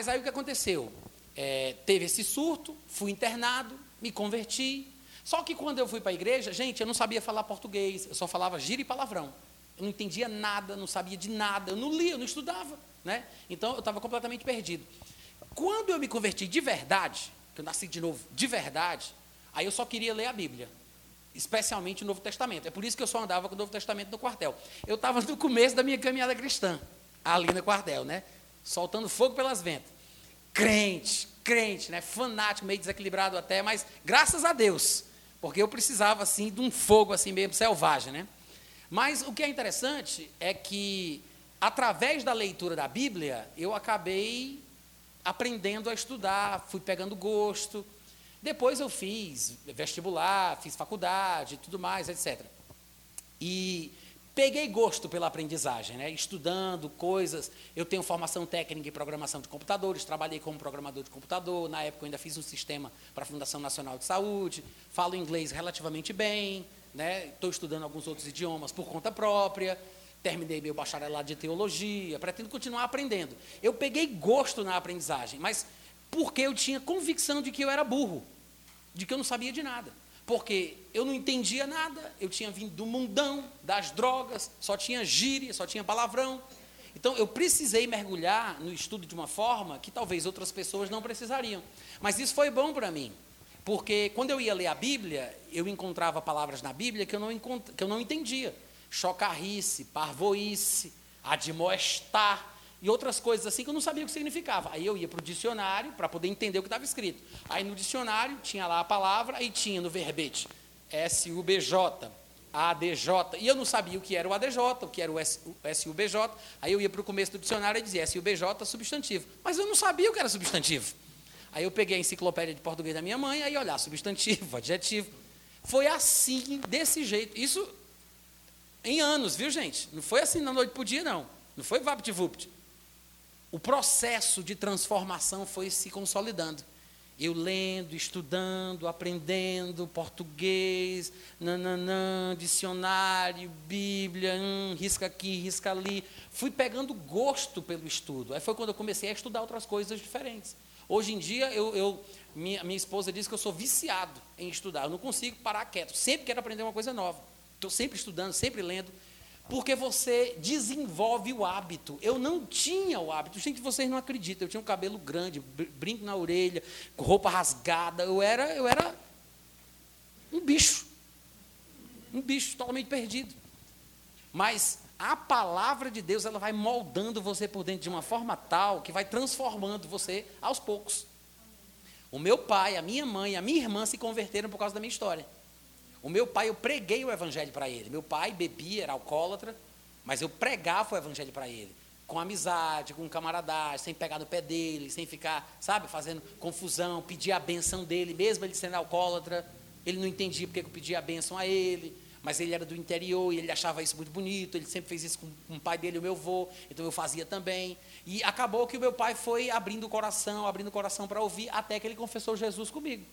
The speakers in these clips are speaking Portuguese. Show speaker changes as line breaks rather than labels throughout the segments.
Mas aí o que aconteceu? É, teve esse surto, fui internado, me converti. Só que quando eu fui para a igreja, gente, eu não sabia falar português, eu só falava gira e palavrão. Eu não entendia nada, não sabia de nada, eu não lia, eu não estudava. Né? Então eu estava completamente perdido. Quando eu me converti de verdade, que eu nasci de novo de verdade, aí eu só queria ler a Bíblia, especialmente o Novo Testamento. É por isso que eu só andava com o Novo Testamento no quartel. Eu estava no começo da minha caminhada cristã, ali no quartel, né? Soltando fogo pelas ventas. Crente, crente, né? Fanático, meio desequilibrado até, mas graças a Deus, porque eu precisava assim de um fogo assim mesmo selvagem, né? Mas o que é interessante é que através da leitura da Bíblia, eu acabei aprendendo a estudar, fui pegando gosto. Depois eu fiz vestibular, fiz faculdade, tudo mais, etc. E peguei gosto pela aprendizagem, né? estudando coisas. Eu tenho formação técnica em programação de computadores, trabalhei como programador de computador. Na época eu ainda fiz um sistema para a Fundação Nacional de Saúde. Falo inglês relativamente bem, estou né? estudando alguns outros idiomas por conta própria terminei meu bacharelado de teologia, pretendo continuar aprendendo. Eu peguei gosto na aprendizagem, mas porque eu tinha convicção de que eu era burro, de que eu não sabia de nada. Porque eu não entendia nada, eu tinha vindo do mundão, das drogas, só tinha gíria, só tinha palavrão. Então eu precisei mergulhar no estudo de uma forma que talvez outras pessoas não precisariam. Mas isso foi bom para mim, porque quando eu ia ler a Bíblia, eu encontrava palavras na Bíblia que eu não, que eu não entendia chocarrice, parvoíce, admoestar e outras coisas assim que eu não sabia o que significava. Aí eu ia para o dicionário para poder entender o que estava escrito. Aí no dicionário tinha lá a palavra e tinha no verbete S-U-B-J, ADJ. E eu não sabia o que era o ADJ, o que era o S-U-B-J. Aí eu ia para o começo do dicionário e dizia S-U-B-J, substantivo. Mas eu não sabia o que era substantivo. Aí eu peguei a enciclopédia de português da minha mãe, aí olhar substantivo, adjetivo. Foi assim, desse jeito. Isso em anos, viu, gente? Não foi assim na noite para o dia, não. Não foi vapt-vupt. O processo de transformação foi se consolidando. Eu lendo, estudando, aprendendo português, nananã, dicionário, Bíblia, hum, risca aqui, risca ali. Fui pegando gosto pelo estudo. Aí foi quando eu comecei a estudar outras coisas diferentes. Hoje em dia, eu, eu minha, minha esposa diz que eu sou viciado em estudar. Eu não consigo parar quieto. Sempre quero aprender uma coisa nova. Estou sempre estudando, sempre lendo, porque você desenvolve o hábito. Eu não tinha o hábito, gente, vocês não acreditam. Eu tinha um cabelo grande, brinco na orelha, roupa rasgada. Eu era, eu era um bicho. Um bicho totalmente perdido. Mas a palavra de Deus, ela vai moldando você por dentro de uma forma tal que vai transformando você aos poucos. O meu pai, a minha mãe, a minha irmã se converteram por causa da minha história. O meu pai, eu preguei o evangelho para ele. Meu pai bebia, era alcoólatra, mas eu pregava o evangelho para ele. Com amizade, com camaradagem, sem pegar no pé dele, sem ficar, sabe, fazendo confusão, pedir a benção dele, mesmo ele sendo alcoólatra. Ele não entendia porque eu pedia a benção a ele, mas ele era do interior e ele achava isso muito bonito. Ele sempre fez isso com, com o pai dele, o meu avô, então eu fazia também. E acabou que o meu pai foi abrindo o coração, abrindo o coração para ouvir, até que ele confessou Jesus comigo.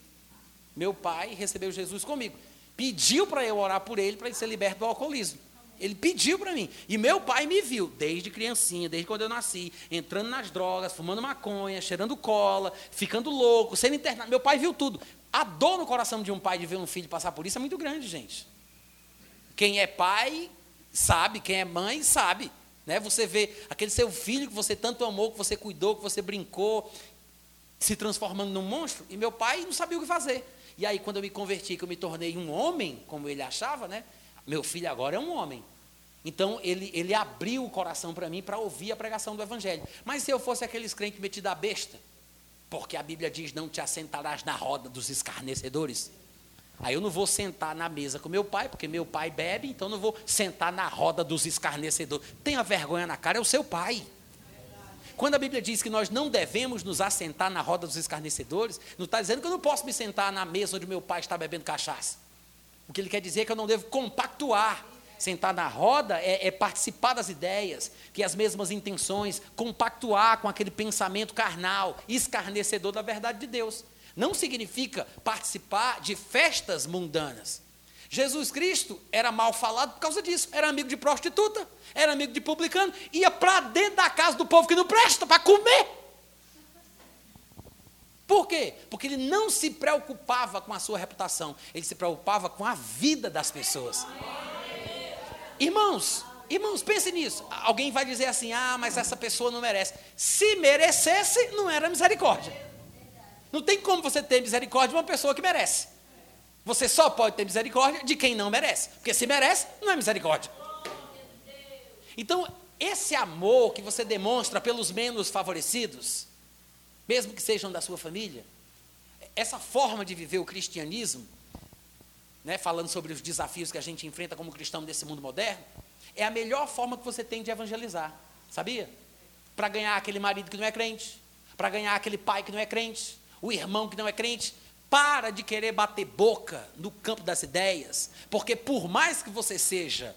Meu pai recebeu Jesus comigo pediu para eu orar por ele, para ele ser liberto do alcoolismo. Ele pediu para mim. E meu pai me viu, desde criancinha, desde quando eu nasci, entrando nas drogas, fumando maconha, cheirando cola, ficando louco, sendo internado. Meu pai viu tudo. A dor no coração de um pai de ver um filho passar por isso é muito grande, gente. Quem é pai sabe, quem é mãe sabe. Né? Você vê aquele seu filho que você tanto amou, que você cuidou, que você brincou, se transformando num monstro, e meu pai não sabia o que fazer. E aí, quando eu me converti, que eu me tornei um homem, como ele achava, né? Meu filho agora é um homem. Então, ele, ele abriu o coração para mim para ouvir a pregação do Evangelho. Mas se eu fosse aqueles crentes metidos a besta, porque a Bíblia diz: não te assentarás na roda dos escarnecedores. Aí eu não vou sentar na mesa com meu pai, porque meu pai bebe, então não vou sentar na roda dos escarnecedores. Tenha vergonha na cara, é o seu pai. Quando a Bíblia diz que nós não devemos nos assentar na roda dos escarnecedores, não está dizendo que eu não posso me sentar na mesa onde meu pai está bebendo cachaça. O que ele quer dizer é que eu não devo compactuar. Sentar na roda é, é participar das ideias, ter as mesmas intenções, compactuar com aquele pensamento carnal, escarnecedor da verdade de Deus. Não significa participar de festas mundanas. Jesus Cristo era mal falado por causa disso, era amigo de prostituta era amigo de publicano, ia para dentro da casa do povo que não presta para comer. Por quê? Porque ele não se preocupava com a sua reputação, ele se preocupava com a vida das pessoas. Irmãos, irmãos, pense nisso. Alguém vai dizer assim: ah, mas essa pessoa não merece. Se merecesse, não era misericórdia. Não tem como você ter misericórdia de uma pessoa que merece. Você só pode ter misericórdia de quem não merece. Porque se merece, não é misericórdia. Então, esse amor que você demonstra pelos menos favorecidos, mesmo que sejam da sua família, essa forma de viver o cristianismo, né, falando sobre os desafios que a gente enfrenta como cristão nesse mundo moderno, é a melhor forma que você tem de evangelizar, sabia? Para ganhar aquele marido que não é crente, para ganhar aquele pai que não é crente, o irmão que não é crente, para de querer bater boca no campo das ideias, porque por mais que você seja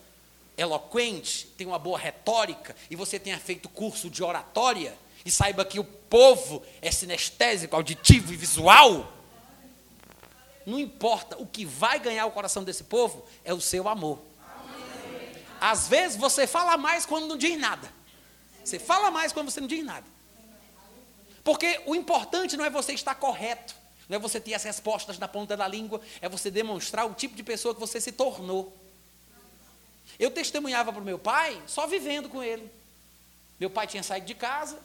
eloquente, tenha uma boa retórica e você tenha feito curso de oratória e saiba que o povo é sinestésico, auditivo e visual, não importa, o que vai ganhar o coração desse povo é o seu amor. Às vezes você fala mais quando não diz nada. Você fala mais quando você não diz nada. Porque o importante não é você estar correto, não é você ter as respostas na ponta da língua, é você demonstrar o tipo de pessoa que você se tornou. Eu testemunhava para o meu pai só vivendo com ele. Meu pai tinha saído de casa,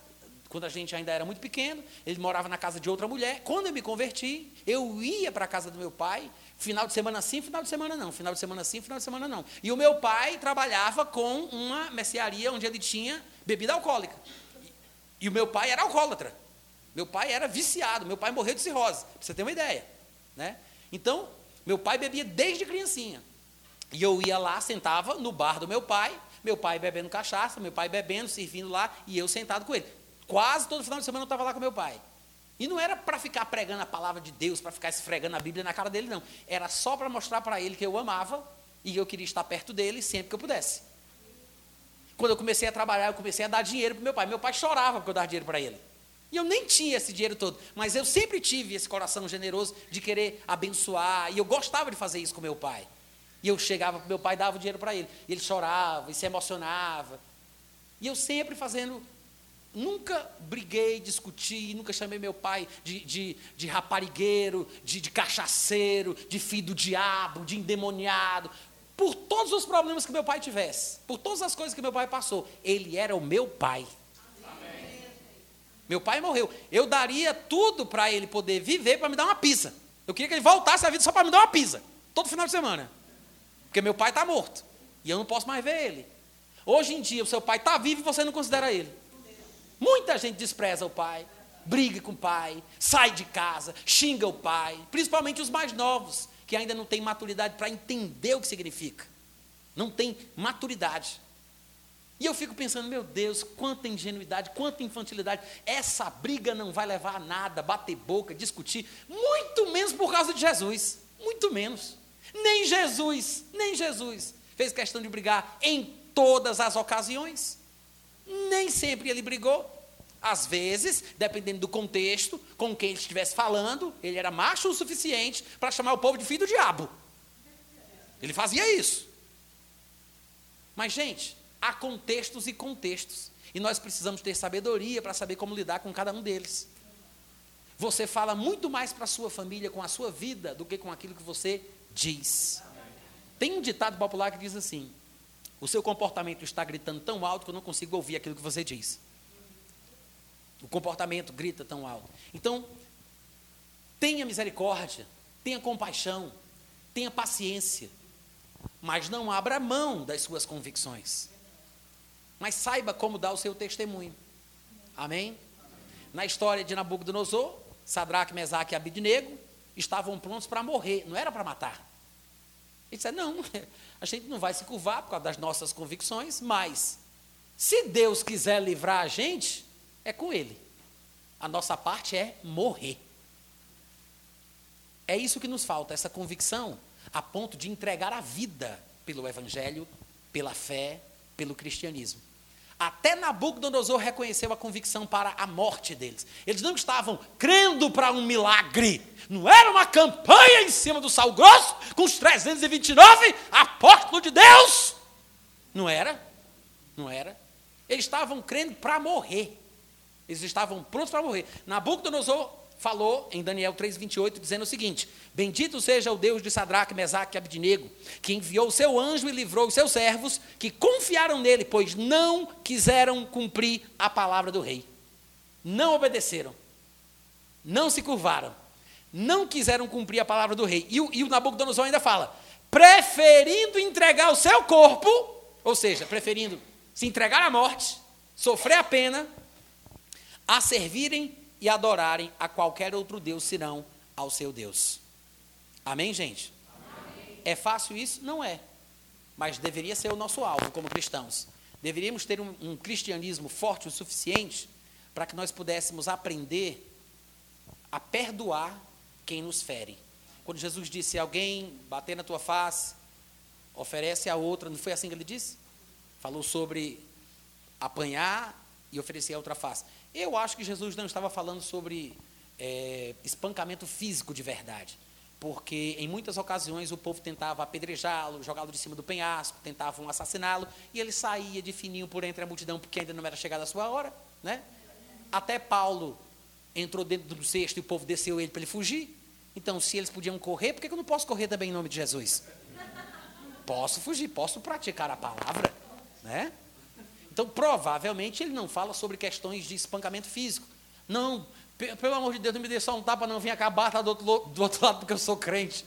quando a gente ainda era muito pequeno, ele morava na casa de outra mulher. Quando eu me converti, eu ia para a casa do meu pai, final de semana sim, final de semana não, final de semana sim, final de semana não. E o meu pai trabalhava com uma mercearia onde ele tinha bebida alcoólica. E o meu pai era alcoólatra. Meu pai era viciado, meu pai morreu de cirrose, para você ter uma ideia. Né? Então, meu pai bebia desde criancinha. E eu ia lá, sentava no bar do meu pai, meu pai bebendo cachaça, meu pai bebendo, servindo lá, e eu sentado com ele. Quase todo final de semana eu estava lá com meu pai. E não era para ficar pregando a palavra de Deus, para ficar esfregando a Bíblia na cara dele, não. Era só para mostrar para ele que eu amava e eu queria estar perto dele sempre que eu pudesse. Quando eu comecei a trabalhar, eu comecei a dar dinheiro para meu pai. Meu pai chorava porque eu dava dinheiro para ele. E eu nem tinha esse dinheiro todo, mas eu sempre tive esse coração generoso de querer abençoar, e eu gostava de fazer isso com meu pai. E eu chegava para meu pai, dava o dinheiro para ele, e ele chorava e se emocionava. E eu sempre fazendo Nunca briguei, discuti, nunca chamei meu pai de, de, de raparigueiro, de, de cachaceiro, de filho do diabo, de endemoniado. Por todos os problemas que meu pai tivesse, por todas as coisas que meu pai passou, ele era o meu pai. Meu pai morreu. Eu daria tudo para ele poder viver para me dar uma pizza. Eu queria que ele voltasse à vida só para me dar uma pizza, todo final de semana. Porque meu pai está morto. E eu não posso mais ver ele. Hoje em dia, o seu pai está vivo e você não considera ele. Muita gente despreza o pai, briga com o pai, sai de casa, xinga o pai, principalmente os mais novos, que ainda não têm maturidade para entender o que significa. Não tem maturidade. E eu fico pensando, meu Deus, quanta ingenuidade, quanta infantilidade. Essa briga não vai levar a nada, bater boca, discutir, muito menos por causa de Jesus. Muito menos. Nem Jesus, nem Jesus fez questão de brigar em todas as ocasiões. Nem sempre ele brigou. Às vezes, dependendo do contexto, com quem ele estivesse falando, ele era macho o suficiente para chamar o povo de filho do diabo. Ele fazia isso. Mas, gente, há contextos e contextos. E nós precisamos ter sabedoria para saber como lidar com cada um deles. Você fala muito mais para a sua família com a sua vida do que com aquilo que você diz. Tem um ditado popular que diz assim: o seu comportamento está gritando tão alto que eu não consigo ouvir aquilo que você diz. O comportamento grita tão alto. Então, tenha misericórdia, tenha compaixão, tenha paciência, mas não abra mão das suas convicções. Mas saiba como dar o seu testemunho. Amém? Na história de Nabucodonosor, Sadraque, Mesaque e Abidnego estavam prontos para morrer, não era para matar. Ele disse: Não, a gente não vai se curvar por causa das nossas convicções, mas se Deus quiser livrar a gente, é com Ele. A nossa parte é morrer. É isso que nos falta, essa convicção, a ponto de entregar a vida pelo Evangelho, pela fé, pelo cristianismo. Até Nabucodonosor reconheceu a convicção para a morte deles. Eles não estavam crendo para um milagre. Não era uma campanha em cima do sal grosso com os 329 apóstolos de Deus. Não era. Não era. Eles estavam crendo para morrer. Eles estavam prontos para morrer. Nabucodonosor falou em Daniel 3,28, dizendo o seguinte: Bendito seja o Deus de Sadraque, Mesaque e Abidnego, que enviou o seu anjo e livrou os seus servos, que confiaram nele, pois não quiseram cumprir a palavra do rei. Não obedeceram, não se curvaram, não quiseram cumprir a palavra do rei. E o, e o Nabucodonosor ainda fala: preferindo entregar o seu corpo, ou seja, preferindo se entregar à morte, sofrer a pena, a servirem e adorarem a qualquer outro Deus senão ao seu Deus. Amém, gente? Amém. É fácil isso? Não é. Mas deveria ser o nosso alvo como cristãos. Deveríamos ter um, um cristianismo forte o suficiente para que nós pudéssemos aprender a perdoar quem nos fere. Quando Jesus disse: alguém bater na tua face, oferece a outra, não foi assim que ele disse? Falou sobre apanhar e oferecer a outra face. Eu acho que Jesus não estava falando sobre é, espancamento físico de verdade, porque em muitas ocasiões o povo tentava apedrejá-lo, jogá-lo de cima do penhasco, tentavam assassiná-lo, e ele saía de fininho por entre a multidão, porque ainda não era chegada a sua hora. Né? Até Paulo entrou dentro do cesto e o povo desceu ele para ele fugir. Então, se eles podiam correr, por que eu não posso correr também em nome de Jesus? Posso fugir, posso praticar a palavra, né? Então, provavelmente, ele não fala sobre questões de espancamento físico. Não, pelo amor de Deus, não me dê só um tapa, não, vim acabar tá do outro, do outro lado porque eu sou crente.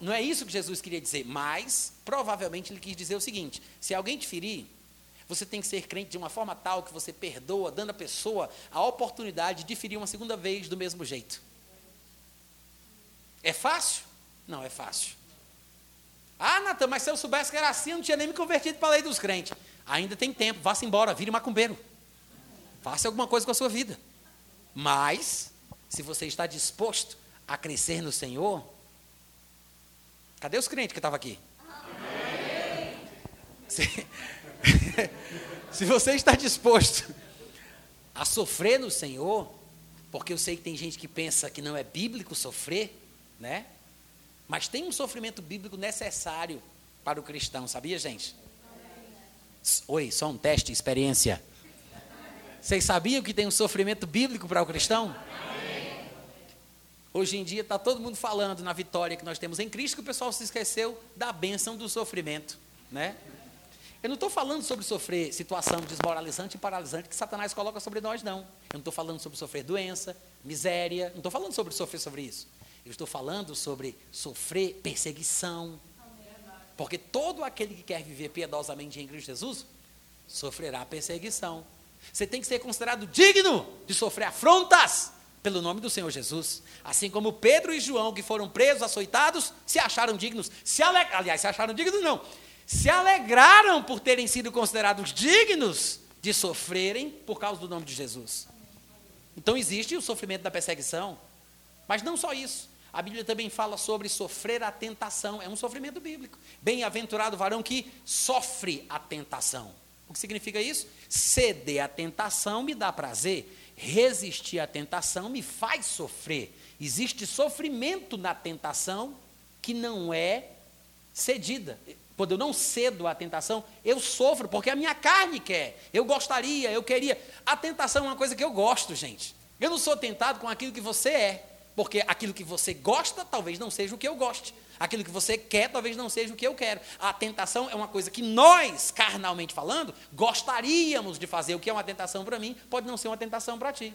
Não é isso que Jesus queria dizer, mas provavelmente ele quis dizer o seguinte: se alguém te ferir, você tem que ser crente de uma forma tal que você perdoa, dando à pessoa a oportunidade de ferir uma segunda vez do mesmo jeito. É fácil? Não é fácil. Ah, Natan, mas se eu soubesse que era assim, eu não tinha nem me convertido para a lei dos crentes. Ainda tem tempo, vá-se embora, vire macumbeiro. Faça alguma coisa com a sua vida. Mas, se você está disposto a crescer no Senhor, cadê os crentes que estavam aqui? Se, se você está disposto a sofrer no Senhor, porque eu sei que tem gente que pensa que não é bíblico sofrer, né? Mas tem um sofrimento bíblico necessário para o cristão, sabia, gente? Oi, só um teste, experiência. Vocês sabiam que tem um sofrimento bíblico para o cristão? Hoje em dia está todo mundo falando na vitória que nós temos em Cristo, que o pessoal se esqueceu da bênção do sofrimento, né? Eu não estou falando sobre sofrer situação desmoralizante e paralisante que Satanás coloca sobre nós, não. Eu não estou falando sobre sofrer doença, miséria, não estou falando sobre sofrer sobre isso. Eu estou falando sobre sofrer perseguição, porque todo aquele que quer viver piedosamente em Cristo Jesus sofrerá perseguição. Você tem que ser considerado digno de sofrer afrontas pelo nome do Senhor Jesus. Assim como Pedro e João, que foram presos, açoitados, se acharam dignos. Se ale... Aliás, se acharam dignos, não. Se alegraram por terem sido considerados dignos de sofrerem por causa do nome de Jesus. Então existe o sofrimento da perseguição. Mas não só isso. A Bíblia também fala sobre sofrer a tentação, é um sofrimento bíblico. Bem-aventurado o varão que sofre a tentação. O que significa isso? Ceder à tentação me dá prazer, resistir à tentação me faz sofrer. Existe sofrimento na tentação que não é cedida. Quando eu não cedo à tentação, eu sofro, porque a minha carne quer. Eu gostaria, eu queria. A tentação é uma coisa que eu gosto, gente. Eu não sou tentado com aquilo que você é. Porque aquilo que você gosta talvez não seja o que eu goste. Aquilo que você quer talvez não seja o que eu quero. A tentação é uma coisa que nós, carnalmente falando, gostaríamos de fazer. O que é uma tentação para mim pode não ser uma tentação para ti.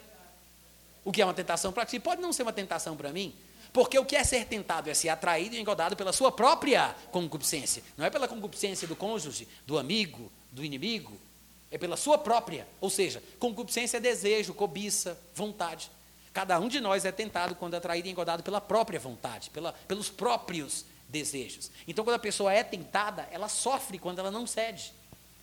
O que é uma tentação para ti pode não ser uma tentação para mim. Porque o que é ser tentado é ser atraído e engodado pela sua própria concupiscência. Não é pela concupiscência do cônjuge, do amigo, do inimigo. É pela sua própria. Ou seja, concupiscência é desejo, cobiça, vontade. Cada um de nós é tentado quando é atraído e engodado pela própria vontade, pela, pelos próprios desejos. Então, quando a pessoa é tentada, ela sofre quando ela não cede.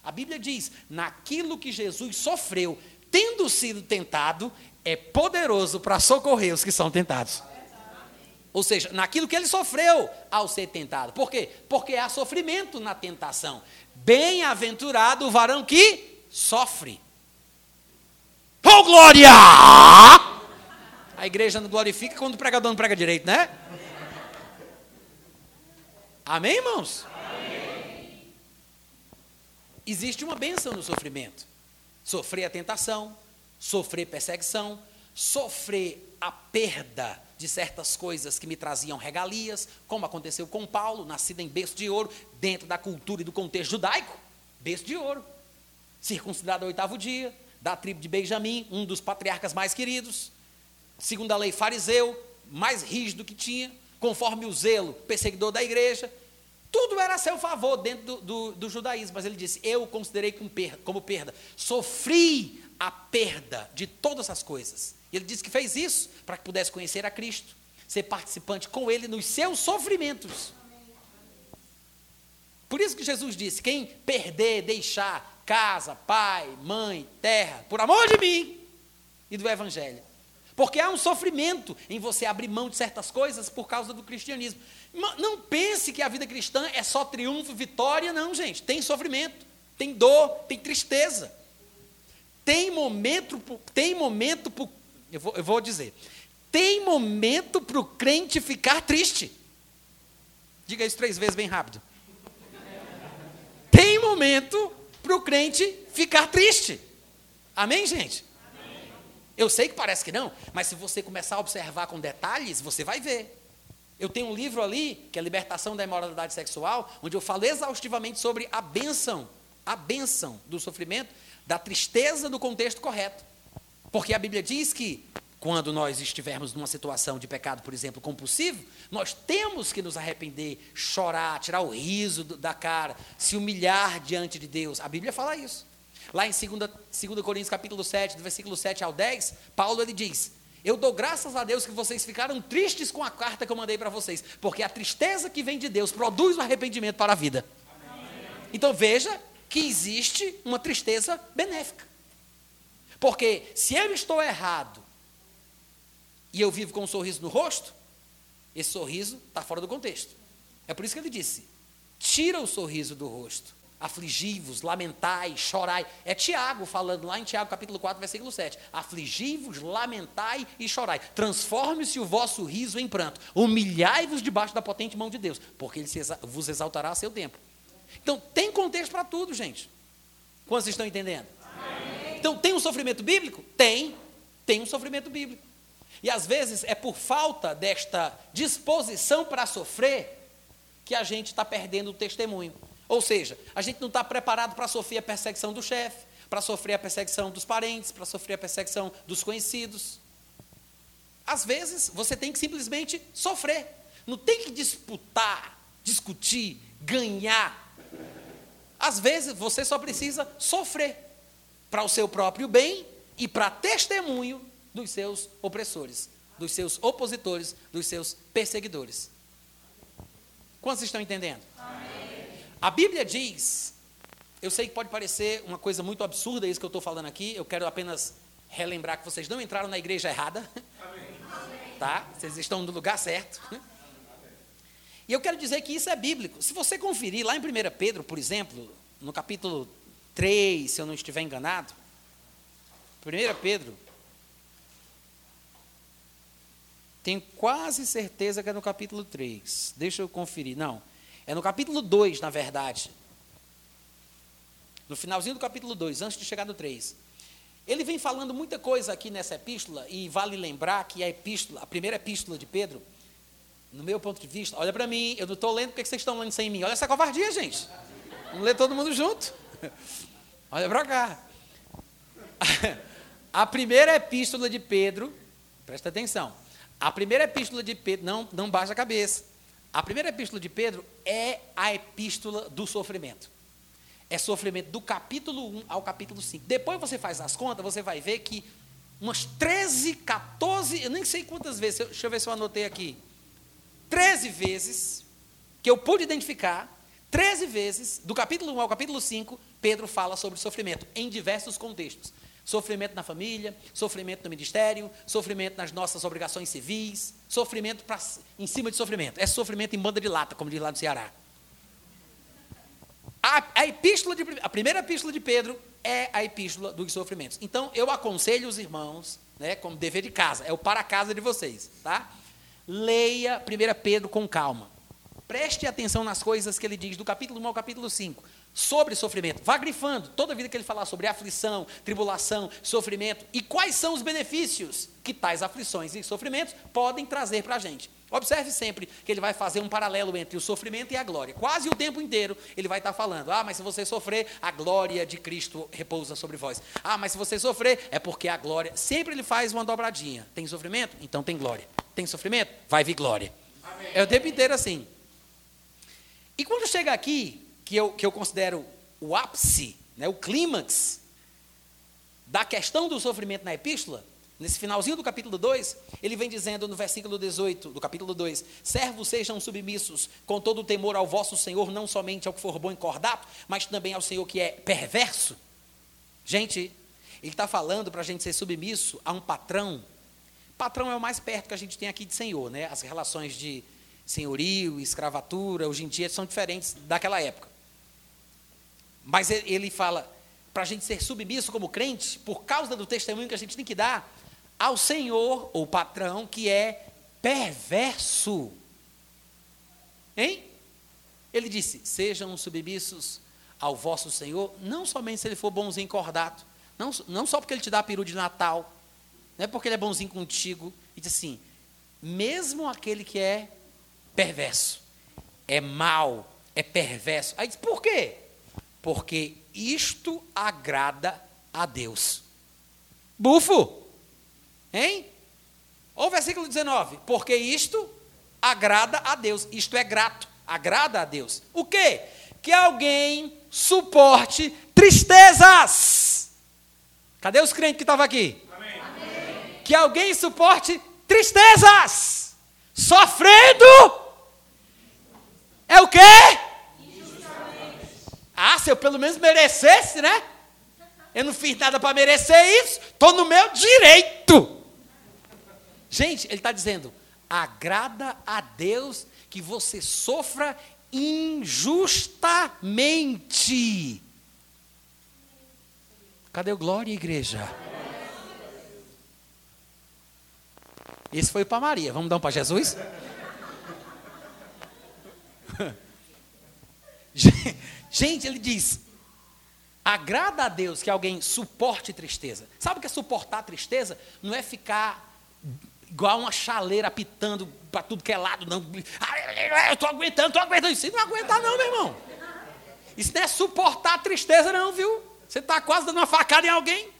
A Bíblia diz: naquilo que Jesus sofreu, tendo sido tentado, é poderoso para socorrer os que são tentados. Ou seja, naquilo que ele sofreu ao ser tentado. Por quê? Porque há sofrimento na tentação. Bem-aventurado o varão que sofre. Oh, glória! A igreja não glorifica quando o pregador não prega direito, né? Amém, irmãos? Amém. Existe uma bênção no sofrimento. Sofrer a tentação, sofrer perseguição, sofrer a perda de certas coisas que me traziam regalias, como aconteceu com Paulo, nascido em berço de ouro, dentro da cultura e do contexto judaico, berço de ouro, circuncidado ao oitavo dia, da tribo de Benjamim, um dos patriarcas mais queridos, segundo a lei fariseu, mais rígido que tinha, conforme o zelo perseguidor da igreja, tudo era a seu favor dentro do, do, do judaísmo, mas ele disse: Eu considerei como perda, como perda, sofri a perda de todas as coisas. E ele disse que fez isso para que pudesse conhecer a Cristo, ser participante com ele nos seus sofrimentos. Por isso que Jesus disse: quem perder, deixar casa, pai, mãe, terra, por amor de mim e do Evangelho. Porque há um sofrimento em você abrir mão de certas coisas por causa do cristianismo. Não pense que a vida cristã é só triunfo, vitória, não, gente. Tem sofrimento, tem dor, tem tristeza. Tem momento, tem momento, eu vou, eu vou dizer, tem momento para o crente ficar triste. Diga isso três vezes bem rápido. Tem momento para o crente ficar triste. Amém, gente? Eu sei que parece que não, mas se você começar a observar com detalhes, você vai ver. Eu tenho um livro ali, que é Libertação da Imoralidade Sexual, onde eu falo exaustivamente sobre a benção, a benção do sofrimento, da tristeza no contexto correto. Porque a Bíblia diz que quando nós estivermos numa situação de pecado, por exemplo, compulsivo, nós temos que nos arrepender, chorar, tirar o riso da cara, se humilhar diante de Deus. A Bíblia fala isso. Lá em 2, 2 Coríntios capítulo 7, do versículo 7 ao 10, Paulo ele diz: Eu dou graças a Deus que vocês ficaram tristes com a carta que eu mandei para vocês, porque a tristeza que vem de Deus produz o arrependimento para a vida. Então veja que existe uma tristeza benéfica. Porque se eu estou errado e eu vivo com um sorriso no rosto, esse sorriso está fora do contexto. É por isso que ele disse: tira o sorriso do rosto, afligi-vos, lamentai, chorai. É Tiago falando lá em Tiago capítulo 4, versículo 7. Afligi-vos, lamentai e chorai. Transforme-se o vosso riso em pranto. Humilhai-vos debaixo da potente mão de Deus, porque ele vos exaltará a seu tempo. Então, tem contexto para tudo, gente. Quantos estão entendendo? Então, tem um sofrimento bíblico? Tem. Tem um sofrimento bíblico. E às vezes é por falta desta disposição para sofrer que a gente está perdendo o testemunho. Ou seja, a gente não está preparado para sofrer a perseguição do chefe, para sofrer a perseguição dos parentes, para sofrer a perseguição dos conhecidos. Às vezes você tem que simplesmente sofrer. Não tem que disputar, discutir, ganhar às vezes você só precisa sofrer para o seu próprio bem e para testemunho dos seus opressores, dos seus opositores, dos seus perseguidores. Quantos estão entendendo? Amém. A Bíblia diz, eu sei que pode parecer uma coisa muito absurda isso que eu estou falando aqui, eu quero apenas relembrar que vocês não entraram na igreja errada. Amém. Tá? Vocês estão no lugar certo. E eu quero dizer que isso é bíblico. Se você conferir lá em 1 Pedro, por exemplo, no capítulo 3, se eu não estiver enganado, 1 Pedro, tenho quase certeza que é no capítulo 3. Deixa eu conferir. Não, é no capítulo 2, na verdade. No finalzinho do capítulo 2, antes de chegar no 3. Ele vem falando muita coisa aqui nessa epístola, e vale lembrar que a epístola, a primeira epístola de Pedro, no meu ponto de vista, olha para mim, eu não estou lendo porque vocês estão lendo sem mim. Olha essa covardia, gente. Vamos ler todo mundo junto. Olha para cá. A primeira epístola de Pedro, presta atenção. A primeira epístola de Pedro, não, não baixa a cabeça. A primeira epístola de Pedro é a epístola do sofrimento. É sofrimento do capítulo 1 ao capítulo 5. Depois você faz as contas, você vai ver que umas 13, 14, eu nem sei quantas vezes, deixa eu ver se eu anotei aqui. 13 vezes que eu pude identificar, 13 vezes, do capítulo 1 ao capítulo 5, Pedro fala sobre sofrimento, em diversos contextos. Sofrimento na família, sofrimento no ministério, sofrimento nas nossas obrigações civis, sofrimento pra, em cima de sofrimento. É sofrimento em banda de lata, como diz lá no Ceará. A, a, epístola de, a primeira epístola de Pedro é a epístola dos sofrimentos. Então, eu aconselho os irmãos, né, como dever de casa, é o para casa de vocês, tá? Leia 1 Pedro com calma. Preste atenção nas coisas que ele diz, do capítulo 1 ao capítulo 5. Sobre sofrimento. Vá grifando toda vida que ele falar sobre aflição, tribulação, sofrimento e quais são os benefícios que tais aflições e sofrimentos podem trazer para a gente. Observe sempre que ele vai fazer um paralelo entre o sofrimento e a glória. Quase o tempo inteiro ele vai estar falando: ah, mas se você sofrer, a glória de Cristo repousa sobre vós. Ah, mas se você sofrer, é porque a glória. Sempre ele faz uma dobradinha. Tem sofrimento? Então tem glória. Tem sofrimento? Vai vir glória. Amém. É o tempo inteiro assim. E quando chega aqui, que eu, que eu considero o ápice, né, o clímax da questão do sofrimento na epístola, nesse finalzinho do capítulo 2, ele vem dizendo no versículo 18 do capítulo 2: Servos sejam submissos com todo o temor ao vosso Senhor, não somente ao que for bom em cordato, mas também ao Senhor que é perverso. Gente, ele está falando para a gente ser submisso a um patrão. Patrão é o mais perto que a gente tem aqui de Senhor, né? As relações de senhorio, escravatura, hoje em dia são diferentes daquela época. Mas ele fala para a gente ser submisso como crente, por causa do testemunho que a gente tem que dar ao Senhor, ou patrão, que é perverso. Hein? Ele disse: sejam submissos ao vosso Senhor, não somente se ele for bonzinho cordato, não, não só porque ele te dá peru de Natal, não é porque ele é bonzinho contigo, e diz assim: mesmo aquele que é perverso, é mau, é perverso. Aí diz: por quê? Porque isto agrada a Deus. Bufo! Hein? Olha o versículo 19. Porque isto agrada a Deus. Isto é grato. Agrada a Deus. O quê? Que alguém suporte tristezas. Cadê os crentes que estavam aqui? Amém. Que alguém suporte tristezas. Sofrendo. É o quê? Ah, se eu pelo menos merecesse, né? Eu não fiz nada para merecer isso, estou no meu direito. Gente, ele está dizendo: agrada a Deus que você sofra injustamente. Cadê o glória, igreja? Esse foi para Maria. Vamos dar um para Jesus? Gente, ele diz: agrada a Deus que alguém suporte tristeza. Sabe o que é suportar tristeza? Não é ficar igual uma chaleira apitando para tudo que é lado, não. Eu estou aguentando, estou aguentando. Isso não aguentar, não, meu irmão. Isso não é suportar tristeza, não, viu? Você está quase dando uma facada em alguém.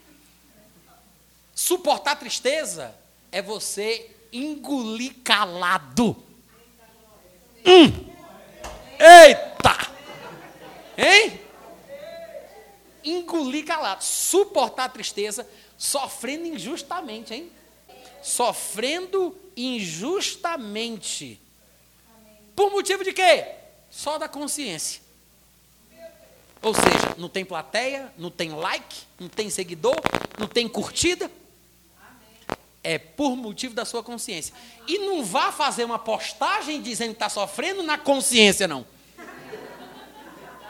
Suportar tristeza é você engolir calado. Hum. Eita! Hein? Engolir calado, suportar a tristeza, sofrendo injustamente, hein? Sofrendo injustamente. Por motivo de quê? Só da consciência. Ou seja, não tem plateia, não tem like, não tem seguidor, não tem curtida. É por motivo da sua consciência. E não vá fazer uma postagem dizendo que está sofrendo na consciência, não.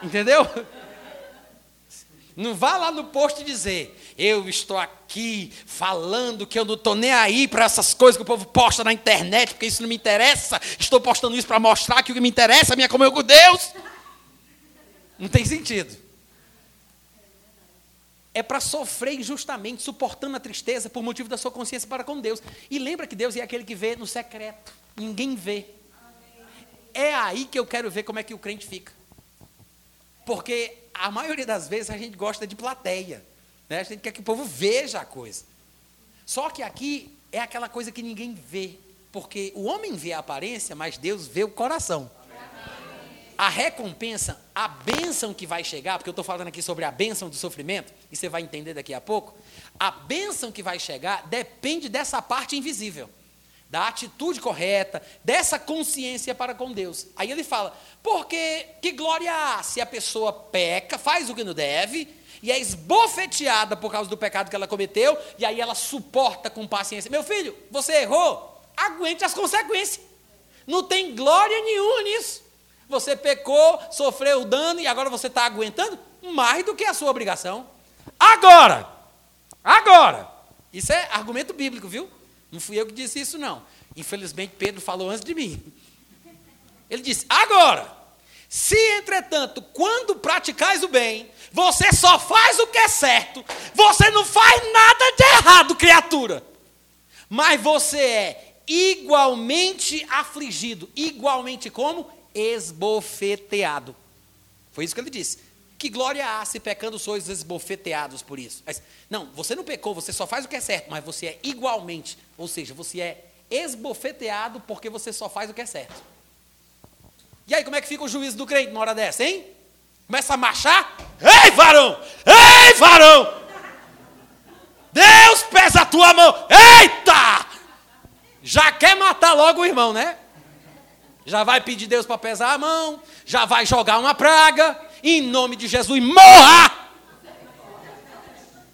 Entendeu? Não vá lá no posto dizer, eu estou aqui falando que eu não estou nem aí para essas coisas que o povo posta na internet, porque isso não me interessa. Estou postando isso para mostrar que o que me interessa é minha comunhão com Deus. Não tem sentido. É para sofrer injustamente, suportando a tristeza por motivo da sua consciência para com Deus. E lembra que Deus é aquele que vê no secreto. Ninguém vê. É aí que eu quero ver como é que o crente fica. Porque a maioria das vezes a gente gosta de plateia. Né? A gente quer que o povo veja a coisa. Só que aqui é aquela coisa que ninguém vê. Porque o homem vê a aparência, mas Deus vê o coração. A recompensa, a bênção que vai chegar, porque eu estou falando aqui sobre a bênção do sofrimento, e você vai entender daqui a pouco. A bênção que vai chegar depende dessa parte invisível da atitude correta, dessa consciência para com Deus. Aí ele fala: porque que glória há se a pessoa peca, faz o que não deve, e é esbofeteada por causa do pecado que ela cometeu, e aí ela suporta com paciência. Meu filho, você errou, aguente as consequências. Não tem glória nenhuma nisso. Você pecou, sofreu dano e agora você está aguentando mais do que a sua obrigação. Agora, agora, isso é argumento bíblico, viu? Não fui eu que disse isso, não. Infelizmente, Pedro falou antes de mim. Ele disse: agora, Se, entretanto, quando praticais o bem, você só faz o que é certo, você não faz nada de errado, criatura. Mas você é igualmente afligido, igualmente como? Esbofeteado. Foi isso que ele disse. Que glória há se pecando sois esbofeteados por isso. Mas, não, você não pecou, você só faz o que é certo, mas você é igualmente, ou seja, você é esbofeteado porque você só faz o que é certo. E aí, como é que fica o juízo do crente na hora dessa, hein? Começa a marchar. Ei, varão! Ei, varão! Deus pesa a tua mão. Eita! Já quer matar logo o irmão, né? Já vai pedir Deus para pesar a mão, já vai jogar uma praga, em nome de Jesus, morra!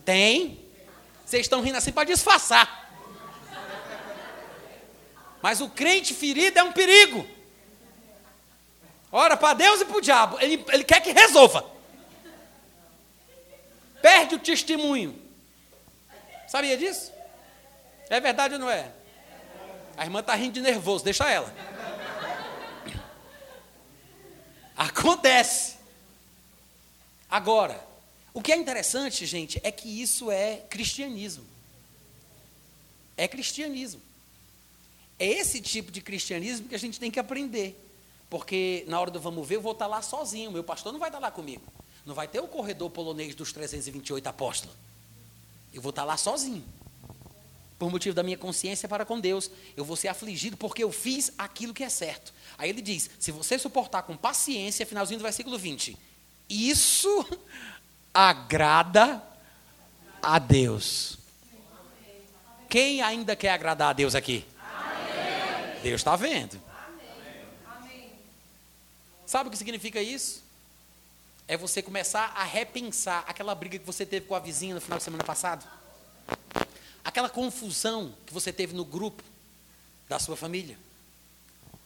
Tem. Vocês estão rindo assim para disfarçar. Mas o crente ferido é um perigo. Ora para Deus e para o diabo. Ele, ele quer que resolva. Perde o testemunho. Sabia disso? É verdade ou não é? A irmã está rindo de nervoso, deixa ela. Acontece. Agora, o que é interessante, gente, é que isso é cristianismo. É cristianismo. É esse tipo de cristianismo que a gente tem que aprender. Porque na hora do vamos ver, eu vou estar lá sozinho. Meu pastor não vai estar lá comigo. Não vai ter o corredor polonês dos 328 apóstolos. Eu vou estar lá sozinho. Por motivo da minha consciência para com Deus. Eu vou ser afligido porque eu fiz aquilo que é certo. Aí ele diz: se você suportar com paciência, finalzinho do versículo 20, isso agrada a Deus. Quem ainda quer agradar a Deus aqui? Deus está vendo. Sabe o que significa isso? É você começar a repensar aquela briga que você teve com a vizinha no final de semana passado. Aquela confusão que você teve no grupo da sua família.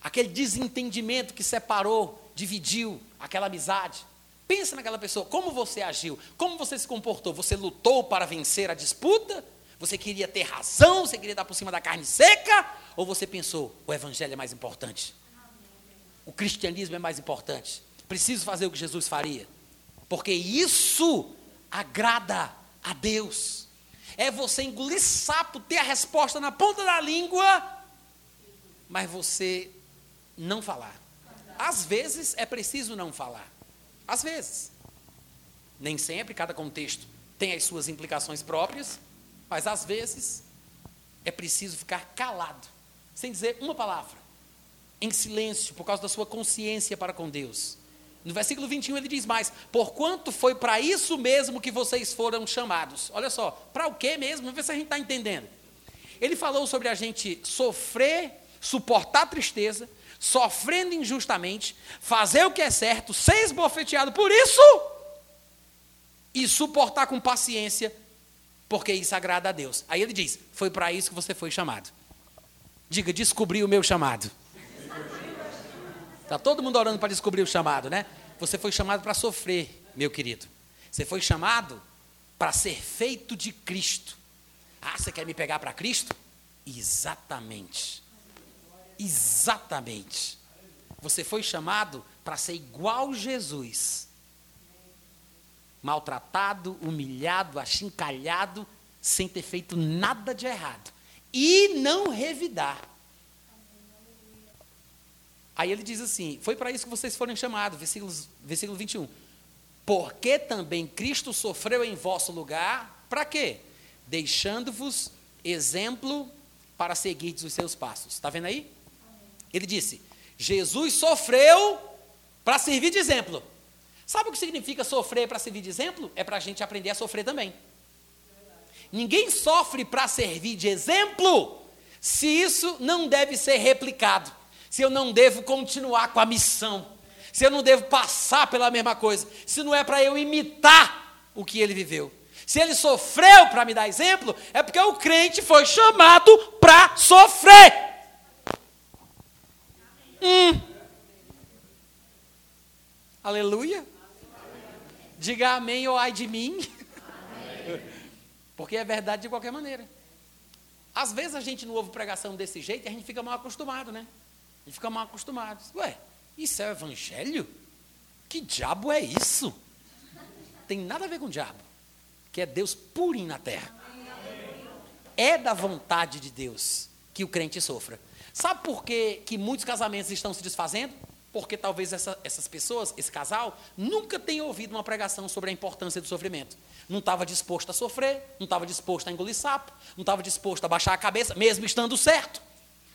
Aquele desentendimento que separou, dividiu aquela amizade. Pensa naquela pessoa, como você agiu, como você se comportou. Você lutou para vencer a disputa? Você queria ter razão? Você queria dar por cima da carne seca? Ou você pensou, o evangelho é mais importante? O cristianismo é mais importante? Preciso fazer o que Jesus faria? Porque isso agrada a Deus. É você engolir sapo, ter a resposta na ponta da língua, mas você não falar. Às vezes é preciso não falar. Às vezes. Nem sempre, cada contexto tem as suas implicações próprias, mas às vezes é preciso ficar calado, sem dizer uma palavra, em silêncio, por causa da sua consciência para com Deus. No versículo 21 ele diz mais: Porquanto foi para isso mesmo que vocês foram chamados. Olha só, para o que mesmo? Vamos ver se a gente está entendendo. Ele falou sobre a gente sofrer, suportar tristeza, sofrendo injustamente, fazer o que é certo, ser esbofeteado por isso e suportar com paciência, porque isso agrada a Deus. Aí ele diz: Foi para isso que você foi chamado. Diga, descobri o meu chamado. Está todo mundo orando para descobrir o chamado, né? Você foi chamado para sofrer, meu querido. Você foi chamado para ser feito de Cristo. Ah, você quer me pegar para Cristo? Exatamente. Exatamente. Você foi chamado para ser igual Jesus. Maltratado, humilhado, achincalhado, sem ter feito nada de errado. E não revidar. Aí ele diz assim: Foi para isso que vocês foram chamados, versículo, versículo 21. Porque também Cristo sofreu em vosso lugar, para quê? Deixando-vos exemplo para seguir os seus passos. Está vendo aí? Ele disse: Jesus sofreu para servir de exemplo. Sabe o que significa sofrer para servir de exemplo? É para a gente aprender a sofrer também. Ninguém sofre para servir de exemplo se isso não deve ser replicado, se eu não devo continuar com a missão, se eu não devo passar pela mesma coisa, se não é para eu imitar o que ele viveu. Se ele sofreu para me dar exemplo, é porque o crente foi chamado para sofrer. Hum. Aleluia. Diga amém ou ai de mim. Porque é verdade de qualquer maneira. Às vezes a gente não ouve pregação desse jeito e a gente fica mal acostumado, né? A gente fica mal acostumado. Ué, isso é evangelho? Que diabo é isso? Tem nada a ver com o diabo, que é Deus purinho na terra. É da vontade de Deus que o crente sofra. Sabe por que, que muitos casamentos estão se desfazendo? Porque talvez essa, essas pessoas, esse casal, nunca tenham ouvido uma pregação sobre a importância do sofrimento. Não estava disposto a sofrer, não estava disposto a engolir sapo, não estava disposto a baixar a cabeça, mesmo estando certo.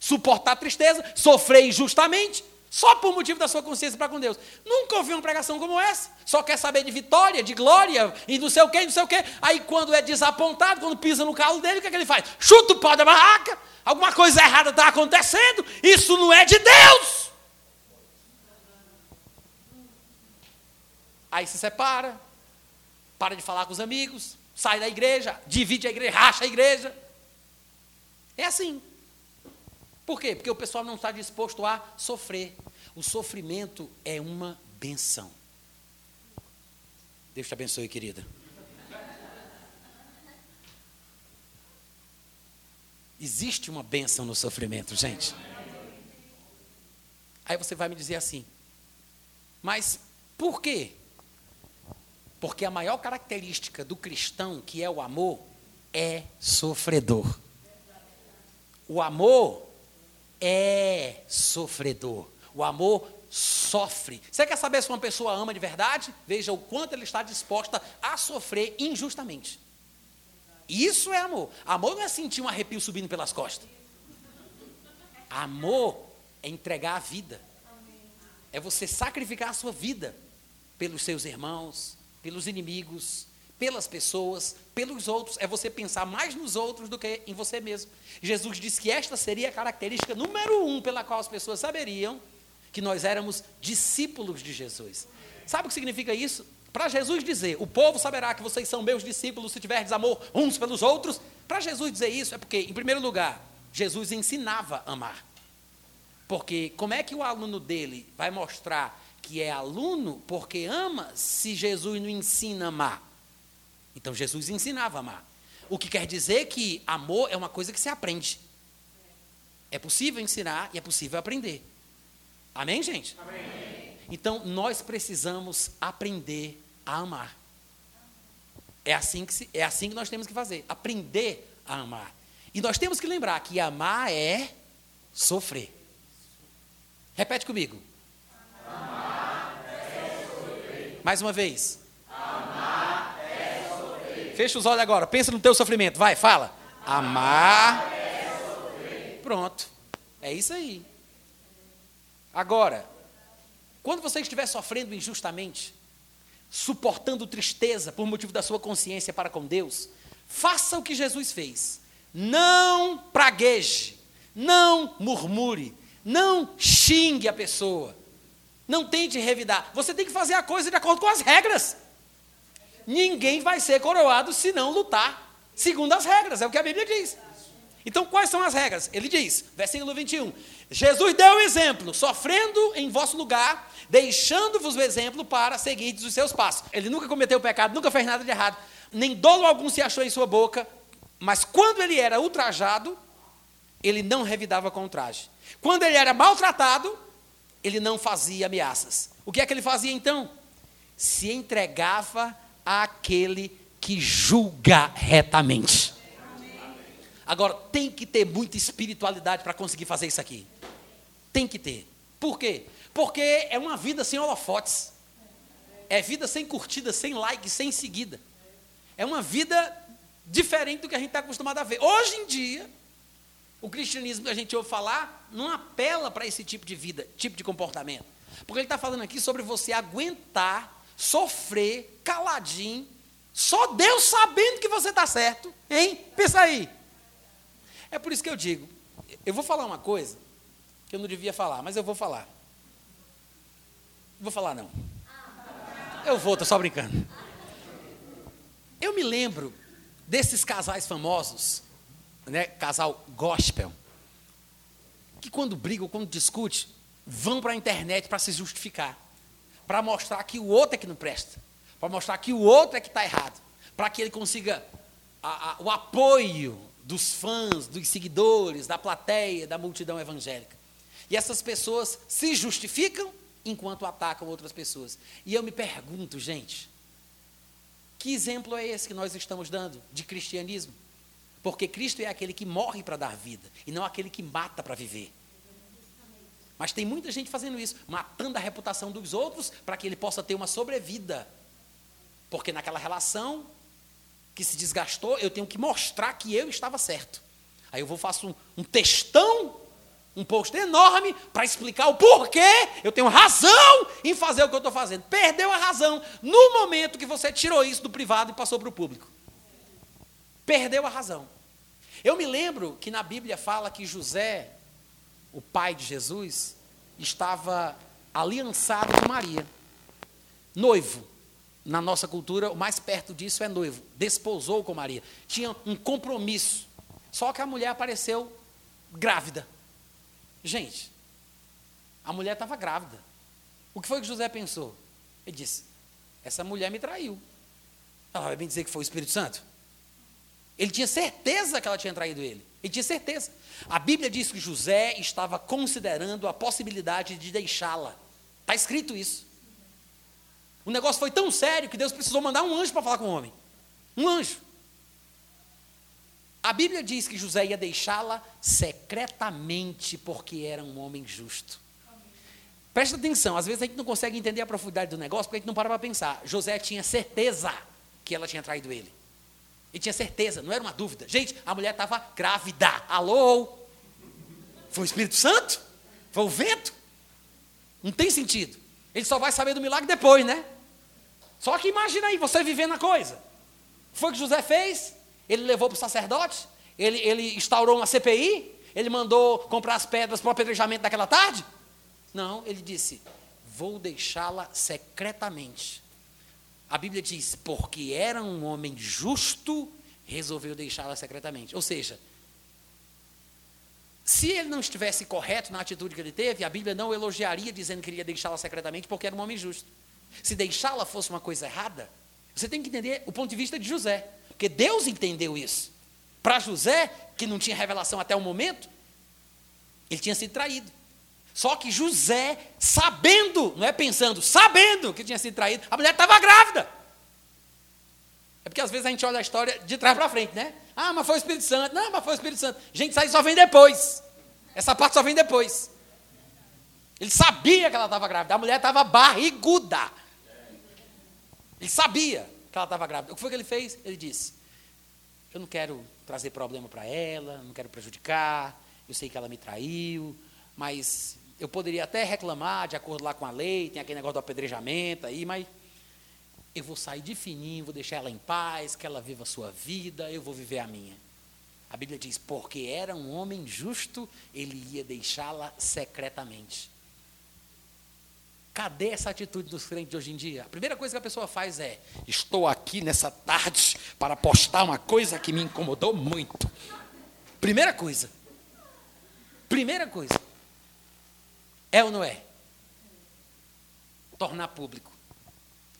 Suportar a tristeza, sofrer injustamente, só por motivo da sua consciência para com Deus. Nunca ouvi uma pregação como essa. Só quer saber de vitória, de glória, e não sei o quê, não sei o quê. Aí quando é desapontado, quando pisa no calo dele, o que, é que ele faz? Chuta o pau da barraca, alguma coisa errada está acontecendo, isso não é de Deus. Aí se separa, para de falar com os amigos, sai da igreja, divide a igreja, racha a igreja. É assim. Por quê? Porque o pessoal não está disposto a sofrer. O sofrimento é uma benção. Deus te abençoe, querida. Existe uma benção no sofrimento, gente. Aí você vai me dizer assim, mas por quê? Porque a maior característica do cristão, que é o amor, é sofredor. O amor é sofredor. O amor sofre. Você quer saber se uma pessoa ama de verdade? Veja o quanto ele está disposta a sofrer injustamente. Isso é amor. Amor não é sentir um arrepio subindo pelas costas. Amor é entregar a vida. É você sacrificar a sua vida pelos seus irmãos, pelos inimigos, pelas pessoas, pelos outros. É você pensar mais nos outros do que em você mesmo. Jesus disse que esta seria a característica número um pela qual as pessoas saberiam que nós éramos discípulos de Jesus. Sabe o que significa isso? Para Jesus dizer, o povo saberá que vocês são meus discípulos se tiverdes amor uns pelos outros. Para Jesus dizer isso é porque, em primeiro lugar, Jesus ensinava a amar. Porque como é que o aluno dele vai mostrar que é aluno porque ama se Jesus não ensina a amar. Então Jesus ensinava a amar. O que quer dizer que amor é uma coisa que se aprende. É possível ensinar e é possível aprender. Amém, gente? Amém. Então nós precisamos aprender a amar. É assim, que se, é assim que nós temos que fazer, aprender a amar. E nós temos que lembrar que amar é sofrer. Repete comigo. Mais uma vez. Amar é sofrer. Fecha os olhos agora. Pensa no teu sofrimento. Vai, fala. Amar, Amar é sofrer. Pronto. É isso aí. Agora, quando você estiver sofrendo injustamente, suportando tristeza por motivo da sua consciência para com Deus, faça o que Jesus fez. Não pragueje, não murmure, não xingue a pessoa. Não tente revidar. Você tem que fazer a coisa de acordo com as regras. Ninguém vai ser coroado se não lutar segundo as regras, é o que a Bíblia diz. Então, quais são as regras? Ele diz, versículo 21. Jesus deu o exemplo, sofrendo em vosso lugar, deixando-vos o exemplo para seguir os seus passos. Ele nunca cometeu pecado, nunca fez nada de errado, nem dolo algum se achou em sua boca, mas quando ele era ultrajado, ele não revidava com. Quando ele era maltratado, ele não fazia ameaças. O que é que ele fazia então? Se entregava àquele que julga retamente. Agora, tem que ter muita espiritualidade para conseguir fazer isso aqui. Tem que ter. Por quê? Porque é uma vida sem holofotes. É vida sem curtida, sem like, sem seguida. É uma vida diferente do que a gente está acostumado a ver. Hoje em dia, o cristianismo que a gente ouve falar não apela para esse tipo de vida, tipo de comportamento. Porque ele está falando aqui sobre você aguentar, sofrer, caladinho, só Deus sabendo que você está certo, hein? Pensa aí. É por isso que eu digo, eu vou falar uma coisa que eu não devia falar, mas eu vou falar. Não vou falar não. Eu vou, estou só brincando. Eu me lembro desses casais famosos né, casal gospel, que quando brigam, quando discute, vão para a internet para se justificar, para mostrar que o outro é que não presta, para mostrar que o outro é que está errado, para que ele consiga a, a, o apoio dos fãs, dos seguidores, da plateia, da multidão evangélica. E essas pessoas se justificam enquanto atacam outras pessoas. E eu me pergunto, gente, que exemplo é esse que nós estamos dando de cristianismo? Porque Cristo é aquele que morre para dar vida e não aquele que mata para viver. Mas tem muita gente fazendo isso, matando a reputação dos outros para que ele possa ter uma sobrevida. Porque naquela relação que se desgastou, eu tenho que mostrar que eu estava certo. Aí eu vou faço um, um textão, um post enorme para explicar o porquê eu tenho razão em fazer o que eu estou fazendo. Perdeu a razão no momento que você tirou isso do privado e passou para o público. Perdeu a razão. Eu me lembro que na Bíblia fala que José o pai de Jesus, estava aliançado com Maria. Noivo. Na nossa cultura, o mais perto disso é noivo. Desposou com Maria. Tinha um compromisso. Só que a mulher apareceu grávida. Gente, a mulher estava grávida. O que foi que José pensou? Ele disse: Essa mulher me traiu. Ela vai bem dizer que foi o Espírito Santo? Ele tinha certeza que ela tinha traído ele. Ele tinha certeza. A Bíblia diz que José estava considerando a possibilidade de deixá-la. Está escrito isso. O negócio foi tão sério que Deus precisou mandar um anjo para falar com o homem. Um anjo. A Bíblia diz que José ia deixá-la secretamente, porque era um homem justo. Presta atenção, às vezes a gente não consegue entender a profundidade do negócio porque a gente não para para pensar. José tinha certeza que ela tinha traído ele. Ele tinha certeza, não era uma dúvida. Gente, a mulher estava grávida. Alô? Foi o Espírito Santo? Foi o vento? Não tem sentido. Ele só vai saber do milagre depois, né? Só que imagina aí, você vivendo a coisa. Foi o que José fez? Ele levou para o sacerdote? Ele, ele instaurou uma CPI? Ele mandou comprar as pedras para o apedrejamento daquela tarde? Não, ele disse: Vou deixá-la secretamente. A Bíblia diz: porque era um homem justo, resolveu deixá-la secretamente. Ou seja, se ele não estivesse correto na atitude que ele teve, a Bíblia não elogiaria dizendo que queria deixá-la secretamente porque era um homem justo. Se deixá-la fosse uma coisa errada, você tem que entender o ponto de vista de José, porque Deus entendeu isso. Para José, que não tinha revelação até o momento, ele tinha sido traído. Só que José, sabendo, não é pensando, sabendo que tinha sido traído, a mulher estava grávida. É porque às vezes a gente olha a história de trás para frente, né? Ah, mas foi o Espírito Santo. Não, mas foi o Espírito Santo. Gente, isso aí só vem depois. Essa parte só vem depois. Ele sabia que ela estava grávida. A mulher estava barriguda. Ele sabia que ela estava grávida. O que foi que ele fez? Ele disse: Eu não quero trazer problema para ela, não quero prejudicar. Eu sei que ela me traiu, mas eu poderia até reclamar de acordo lá com a lei, tem aquele negócio do apedrejamento aí, mas eu vou sair de fininho, vou deixar ela em paz, que ela viva a sua vida, eu vou viver a minha. A Bíblia diz: porque era um homem justo, ele ia deixá-la secretamente. Cadê essa atitude dos crentes de hoje em dia? A primeira coisa que a pessoa faz é: estou aqui nessa tarde para postar uma coisa que me incomodou muito. Primeira coisa. Primeira coisa. É ou não é? Tornar público.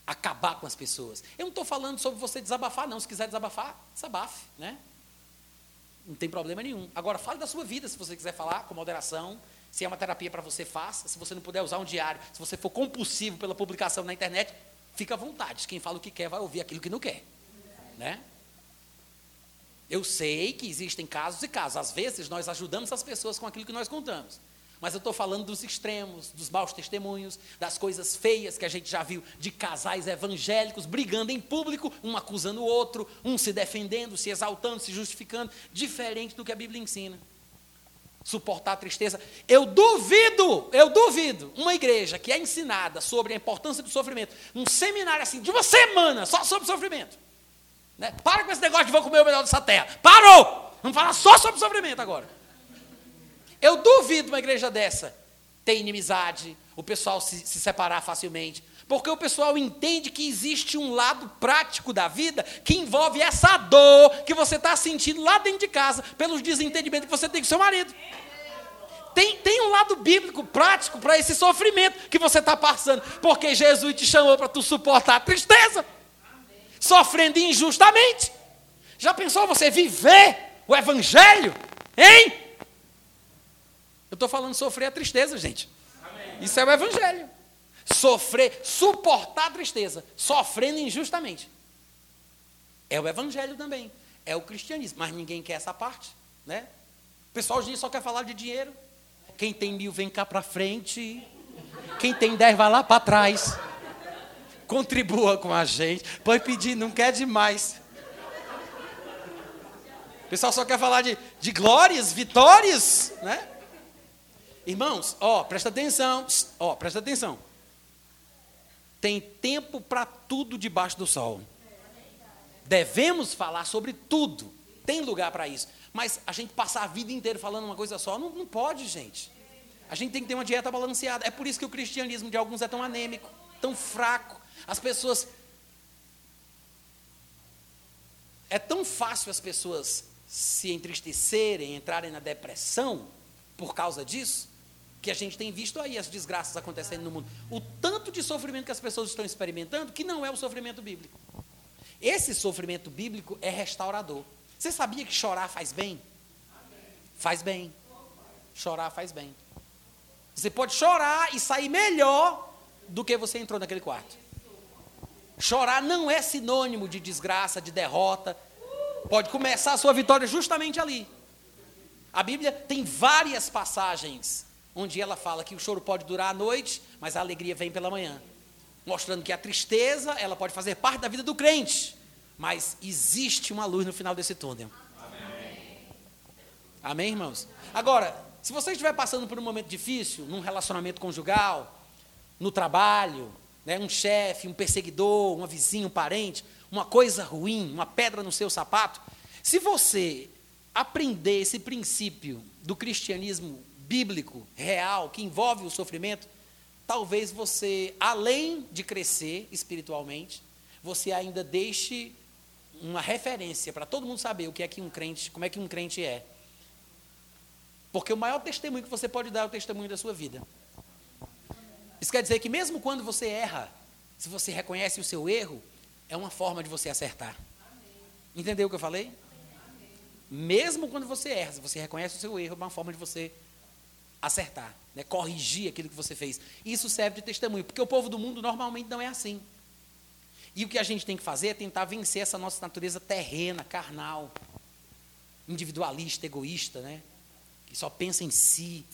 Acabar com as pessoas. Eu não estou falando sobre você desabafar, não. Se quiser desabafar, desabafe, né? Não tem problema nenhum. Agora, fale da sua vida, se você quiser falar, com moderação. Se é uma terapia para você, faça. Se você não puder usar um diário, se você for compulsivo pela publicação na internet, fica à vontade. Quem fala o que quer vai ouvir aquilo que não quer. Né? Eu sei que existem casos e casos. Às vezes, nós ajudamos as pessoas com aquilo que nós contamos. Mas eu estou falando dos extremos, dos maus testemunhos, das coisas feias que a gente já viu de casais evangélicos brigando em público, um acusando o outro, um se defendendo, se exaltando, se justificando, diferente do que a Bíblia ensina. Suportar a tristeza. Eu duvido, eu duvido, uma igreja que é ensinada sobre a importância do sofrimento, um seminário assim, de uma semana, só sobre sofrimento. Né? Para com esse negócio de vou comer o melhor dessa terra. Parou! Vamos falar só sobre sofrimento agora. Eu duvido uma igreja dessa ter inimizade, o pessoal se, se separar facilmente. Porque o pessoal entende que existe um lado prático da vida que envolve essa dor que você está sentindo lá dentro de casa, pelos desentendimentos que você tem com seu marido. Tem, tem um lado bíblico prático para esse sofrimento que você está passando, porque Jesus te chamou para tu suportar a tristeza, sofrendo injustamente. Já pensou você viver o Evangelho? Hein? Eu estou falando sofrer a tristeza, gente. Isso é o Evangelho. Sofrer, suportar a tristeza, sofrendo injustamente. É o evangelho também, é o cristianismo, mas ninguém quer essa parte, né? O pessoal hoje só quer falar de dinheiro. Quem tem mil vem cá para frente. Quem tem dez vai lá para trás. Contribua com a gente. Pode pedir, não quer demais. O pessoal só quer falar de, de glórias, vitórias, né? Irmãos, ó, presta atenção, ó, presta atenção. Tem tempo para tudo debaixo do sol. Devemos falar sobre tudo. Tem lugar para isso. Mas a gente passar a vida inteira falando uma coisa só, não, não pode, gente. A gente tem que ter uma dieta balanceada. É por isso que o cristianismo de alguns é tão anêmico, tão fraco. As pessoas. É tão fácil as pessoas se entristecerem, entrarem na depressão por causa disso, que a gente tem visto aí as desgraças acontecendo no mundo. O tanto de sofrimento que as pessoas estão experimentando, que não é o sofrimento bíblico. Esse sofrimento bíblico é restaurador. Você sabia que chorar faz bem? Faz bem. Chorar faz bem. Você pode chorar e sair melhor do que você entrou naquele quarto. Chorar não é sinônimo de desgraça, de derrota. Pode começar a sua vitória justamente ali. A Bíblia tem várias passagens onde ela fala que o choro pode durar a noite, mas a alegria vem pela manhã. Mostrando que a tristeza, ela pode fazer parte da vida do crente. Mas existe uma luz no final desse túnel. Amém, Amém irmãos? Agora, se você estiver passando por um momento difícil, num relacionamento conjugal, no trabalho, né, um chefe, um perseguidor, uma vizinha, um parente, uma coisa ruim, uma pedra no seu sapato, se você aprender esse princípio do cristianismo bíblico, real, que envolve o sofrimento, talvez você, além de crescer espiritualmente, você ainda deixe uma referência para todo mundo saber o que é que um crente, como é que um crente é. Porque o maior testemunho que você pode dar é o testemunho da sua vida. Isso quer dizer que mesmo quando você erra, se você reconhece o seu erro, é uma forma de você acertar. Entendeu o que eu falei? Mesmo quando você erra, se você reconhece o seu erro, é uma forma de você acertar, né? corrigir aquilo que você fez. Isso serve de testemunho, porque o povo do mundo normalmente não é assim. E o que a gente tem que fazer é tentar vencer essa nossa natureza terrena, carnal, individualista, egoísta, né? Que só pensa em si.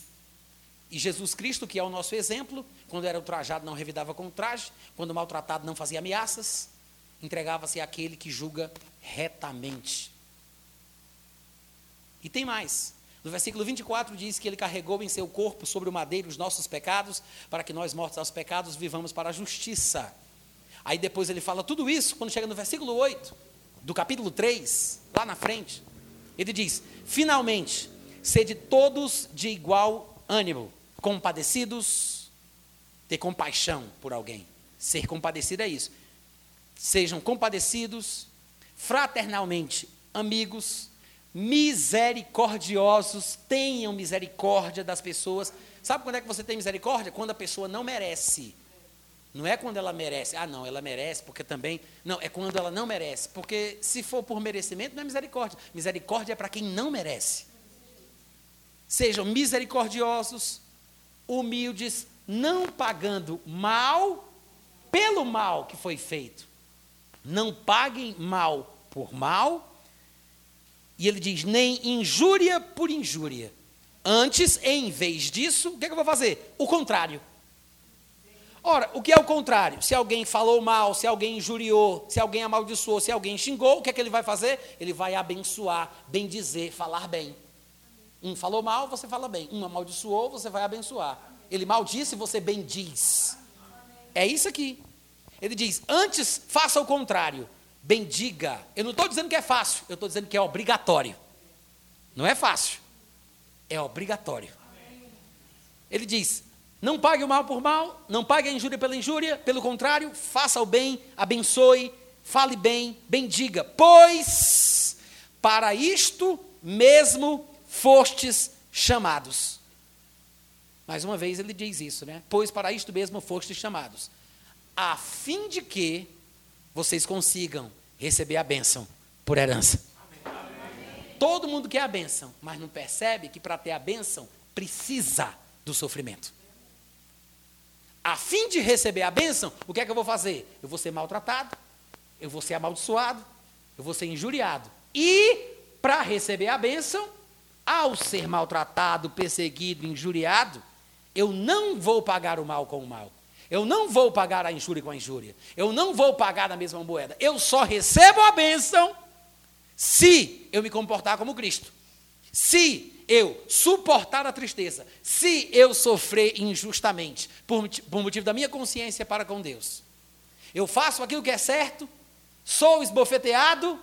E Jesus Cristo, que é o nosso exemplo, quando era ultrajado não revidava com traje, quando maltratado não fazia ameaças, entregava-se àquele que julga retamente. E tem mais. No versículo 24 diz que ele carregou em seu corpo sobre o madeiro os nossos pecados, para que nós, mortos aos pecados, vivamos para a justiça. Aí depois ele fala tudo isso, quando chega no versículo 8, do capítulo 3, lá na frente, ele diz: Finalmente, sede todos de igual ânimo, compadecidos, ter compaixão por alguém. Ser compadecido é isso. Sejam compadecidos, fraternalmente amigos, misericordiosos, tenham misericórdia das pessoas. Sabe quando é que você tem misericórdia? Quando a pessoa não merece. Não é quando ela merece. Ah, não, ela merece porque também. Não, é quando ela não merece. Porque se for por merecimento, não é misericórdia. Misericórdia é para quem não merece. Sejam misericordiosos, humildes, não pagando mal pelo mal que foi feito. Não paguem mal por mal. E ele diz: nem injúria por injúria. Antes, em vez disso, o que, é que eu vou fazer? O contrário. Ora, o que é o contrário? Se alguém falou mal, se alguém injuriou, se alguém amaldiçoou, se alguém xingou, o que é que ele vai fazer? Ele vai abençoar, bendizer, falar bem. Um falou mal, você fala bem. Um amaldiçoou, você vai abençoar. Ele maldisse, você bendiz. É isso aqui. Ele diz: antes faça o contrário. Bendiga. Eu não estou dizendo que é fácil, eu estou dizendo que é obrigatório. Não é fácil, é obrigatório. Ele diz: não pague o mal por mal, não pague a injúria pela injúria, pelo contrário, faça o bem, abençoe, fale bem, bendiga, pois para isto mesmo fostes chamados. Mais uma vez ele diz isso, né? Pois para isto mesmo fostes chamados, a fim de que vocês consigam receber a bênção por herança. Todo mundo quer a bênção, mas não percebe que para ter a bênção precisa do sofrimento. a fim de receber a bênção, o que é que eu vou fazer? Eu vou ser maltratado, eu vou ser amaldiçoado, eu vou ser injuriado. E, para receber a bênção, ao ser maltratado, perseguido, injuriado, eu não vou pagar o mal com o mal. Eu não vou pagar a injúria com a injúria. Eu não vou pagar na mesma moeda. Eu só recebo a bênção se eu me comportar como Cristo. Se eu suportar a tristeza, se eu sofrer injustamente, por, por motivo da minha consciência para com Deus, eu faço aquilo que é certo, sou esbofeteado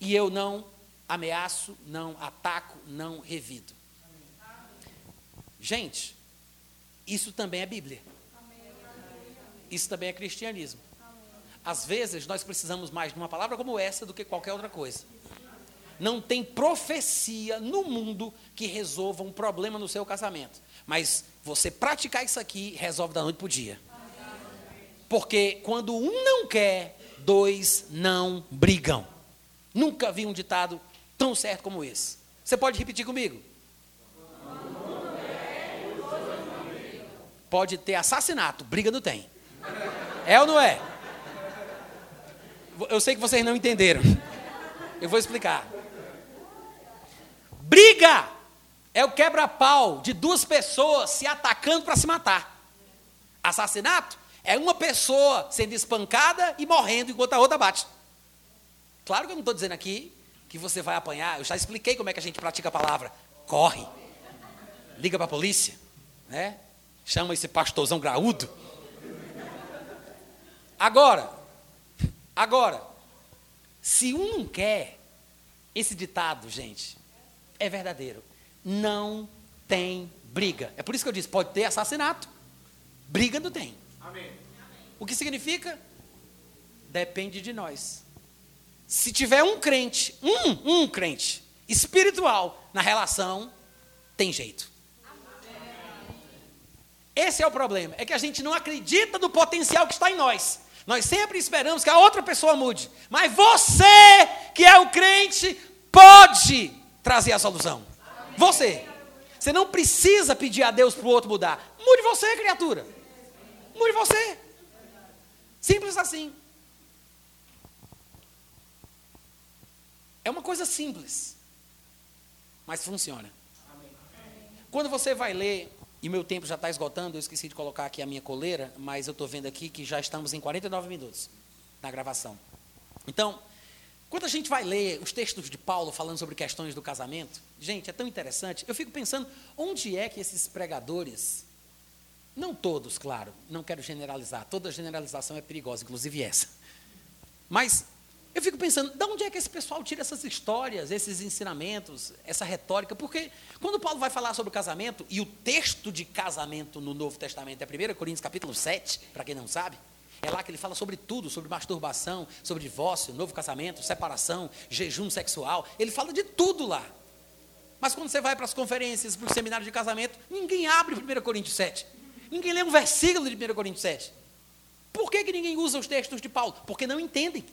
e eu não ameaço, não ataco, não revido. Gente, isso também é Bíblia. Isso também é cristianismo. Às vezes nós precisamos mais de uma palavra como essa do que qualquer outra coisa. Não tem profecia no mundo que resolva um problema no seu casamento. Mas você praticar isso aqui resolve da noite para o dia. Porque quando um não quer, dois não brigam. Nunca vi um ditado tão certo como esse. Você pode repetir comigo? Pode ter assassinato, briga não tem. É ou não é? Eu sei que vocês não entenderam. Eu vou explicar. Briga é o quebra-pau de duas pessoas se atacando para se matar. Assassinato é uma pessoa sendo espancada e morrendo enquanto a outra bate. Claro que eu não estou dizendo aqui que você vai apanhar. Eu já expliquei como é que a gente pratica a palavra. Corre. Liga para a polícia. Né? Chama esse pastorzão graúdo. Agora, agora, se um não quer, esse ditado, gente, é verdadeiro. Não tem briga. É por isso que eu disse: pode ter assassinato, briga não tem. Amém. O que significa? Depende de nós. Se tiver um crente, um, um crente espiritual na relação, tem jeito. Esse é o problema, é que a gente não acredita no potencial que está em nós. Nós sempre esperamos que a outra pessoa mude. Mas você, que é o crente, pode trazer a solução. Você. Você não precisa pedir a Deus para o outro mudar. Mude você, criatura. Mude você. Simples assim. É uma coisa simples, mas funciona. Quando você vai ler, e meu tempo já está esgotando, eu esqueci de colocar aqui a minha coleira, mas eu estou vendo aqui que já estamos em 49 minutos na gravação. Então, quando a gente vai ler os textos de Paulo falando sobre questões do casamento, gente, é tão interessante. Eu fico pensando onde é que esses pregadores, não todos, claro, não quero generalizar, toda generalização é perigosa, inclusive essa. Mas eu fico pensando, de onde é que esse pessoal tira essas histórias, esses ensinamentos, essa retórica? Porque quando Paulo vai falar sobre o casamento, e o texto de casamento no Novo Testamento é 1 Coríntios capítulo 7, para quem não sabe, é lá que ele fala sobre tudo, sobre masturbação, sobre divórcio, novo casamento, separação, jejum sexual. Ele fala de tudo lá. Mas quando você vai para as conferências, para o seminário de casamento, ninguém abre 1 Coríntios 7. Ninguém lê um versículo de 1 Coríntios 7. Por que, que ninguém usa os textos de Paulo? Porque não entendem.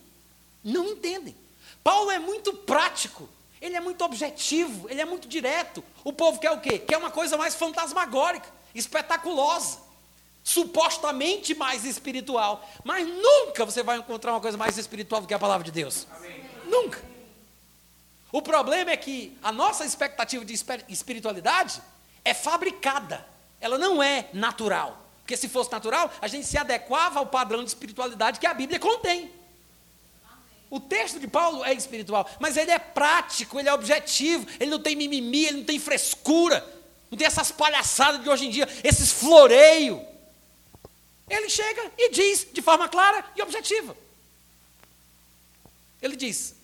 Não entendem. Paulo é muito prático. Ele é muito objetivo, ele é muito direto. O povo quer o quê? Quer uma coisa mais fantasmagórica, espetaculosa supostamente mais espiritual. Mas nunca você vai encontrar uma coisa mais espiritual do que a palavra de Deus. Amém. Nunca. O problema é que a nossa expectativa de espiritualidade é fabricada. Ela não é natural. Porque se fosse natural, a gente se adequava ao padrão de espiritualidade que a Bíblia contém. O texto de Paulo é espiritual, mas ele é prático, ele é objetivo, ele não tem mimimi, ele não tem frescura, não tem essas palhaçadas de hoje em dia, esses floreios. Ele chega e diz de forma clara e objetiva. Ele diz: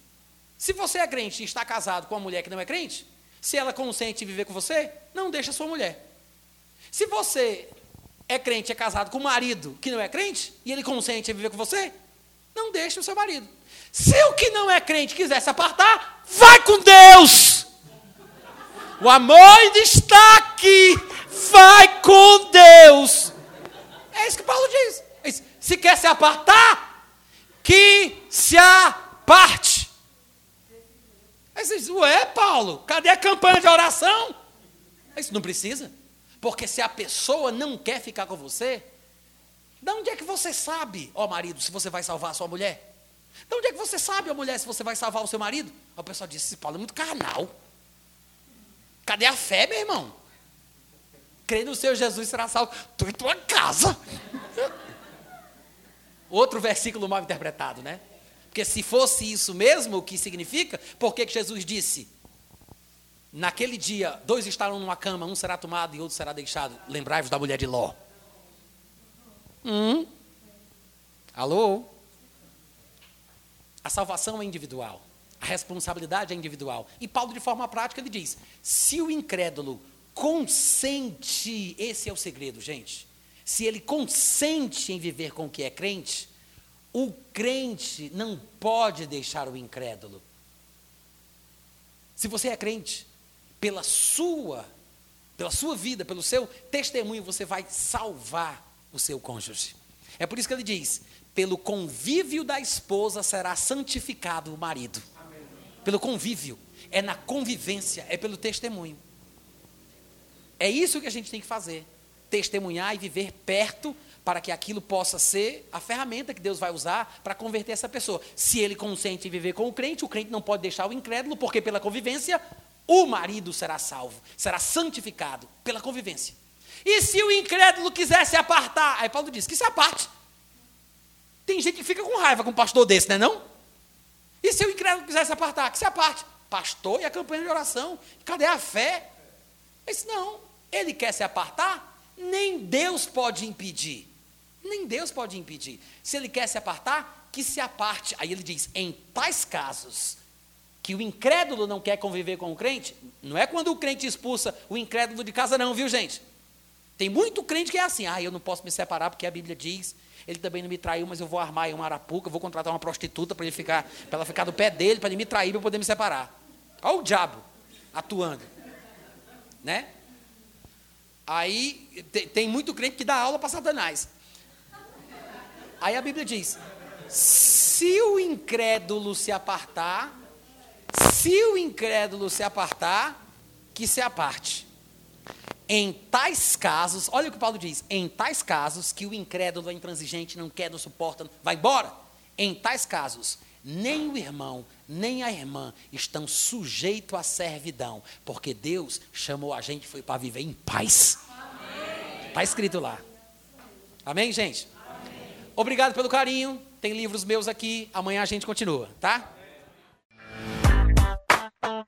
se você é crente e está casado com uma mulher que não é crente, se ela consente em viver com você, não deixa sua mulher. Se você é crente e é casado com um marido que não é crente, e ele consente em viver com você, não deixa o seu marido. Se o que não é crente quiser se apartar, vai com Deus. O amor está aqui. Vai com Deus. É isso que Paulo diz. Se quer se apartar, que se aparte. Aí você diz, ué, Paulo, cadê a campanha de oração? Isso não precisa. Porque se a pessoa não quer ficar com você, De onde é que você sabe, ó marido, se você vai salvar a sua mulher? De onde é que você sabe, ó mulher, se você vai salvar o seu marido? Aí o pessoal disse: esse Paulo é muito carnal. Cadê a fé, meu irmão? Crê no Senhor Jesus será salvo. Tu em tua casa. Outro versículo mal interpretado, né? Porque se fosse isso mesmo, o que significa? Por que Jesus disse? Naquele dia, dois estarão numa cama, um será tomado e outro será deixado. Lembrai-vos da mulher de Ló. Hum? Alô? A salvação é individual. A responsabilidade é individual. E Paulo, de forma prática, ele diz: se o incrédulo consente, esse é o segredo, gente. Se ele consente em viver com o que é crente, o crente não pode deixar o incrédulo. Se você é crente, pela sua, pela sua vida, pelo seu testemunho, você vai salvar o seu cônjuge. É por isso que ele diz: pelo convívio da esposa será santificado o marido. Pelo convívio, é na convivência, é pelo testemunho. É isso que a gente tem que fazer: testemunhar e viver perto para que aquilo possa ser a ferramenta que Deus vai usar para converter essa pessoa. Se ele consente em viver com o crente, o crente não pode deixar o incrédulo, porque pela convivência o marido será salvo, será santificado pela convivência. E se o incrédulo quiser se apartar? Aí Paulo diz que se aparte. Tem gente que fica com raiva com um pastor desse, não é não? E se o incrédulo quiser se apartar? Que se aparte. Pastor e a campanha de oração. Cadê a fé? Ele não. Ele quer se apartar? Nem Deus pode impedir. Nem Deus pode impedir. Se ele quer se apartar, que se aparte. Aí ele diz: em tais casos, que o incrédulo não quer conviver com o crente, não é quando o crente expulsa o incrédulo de casa, não, viu, gente? Tem muito crente que é assim, ah, eu não posso me separar porque a Bíblia diz, ele também não me traiu, mas eu vou armar em uma arapuca, vou contratar uma prostituta para ele ficar, para ela ficar do pé dele, para ele me trair, para eu poder me separar. Olha o diabo atuando. Né? Aí tem muito crente que dá aula para Satanás. Aí a Bíblia diz: se o incrédulo se apartar, se o incrédulo se apartar, que se aparte. Em tais casos, olha o que Paulo diz: em tais casos que o incrédulo é intransigente, não quer, não suporta, vai embora. Em tais casos, nem o irmão, nem a irmã estão sujeitos à servidão, porque Deus chamou a gente foi para viver em paz. Está escrito lá. Amém, gente? Amém. Obrigado pelo carinho. Tem livros meus aqui. Amanhã a gente continua, tá? Amém.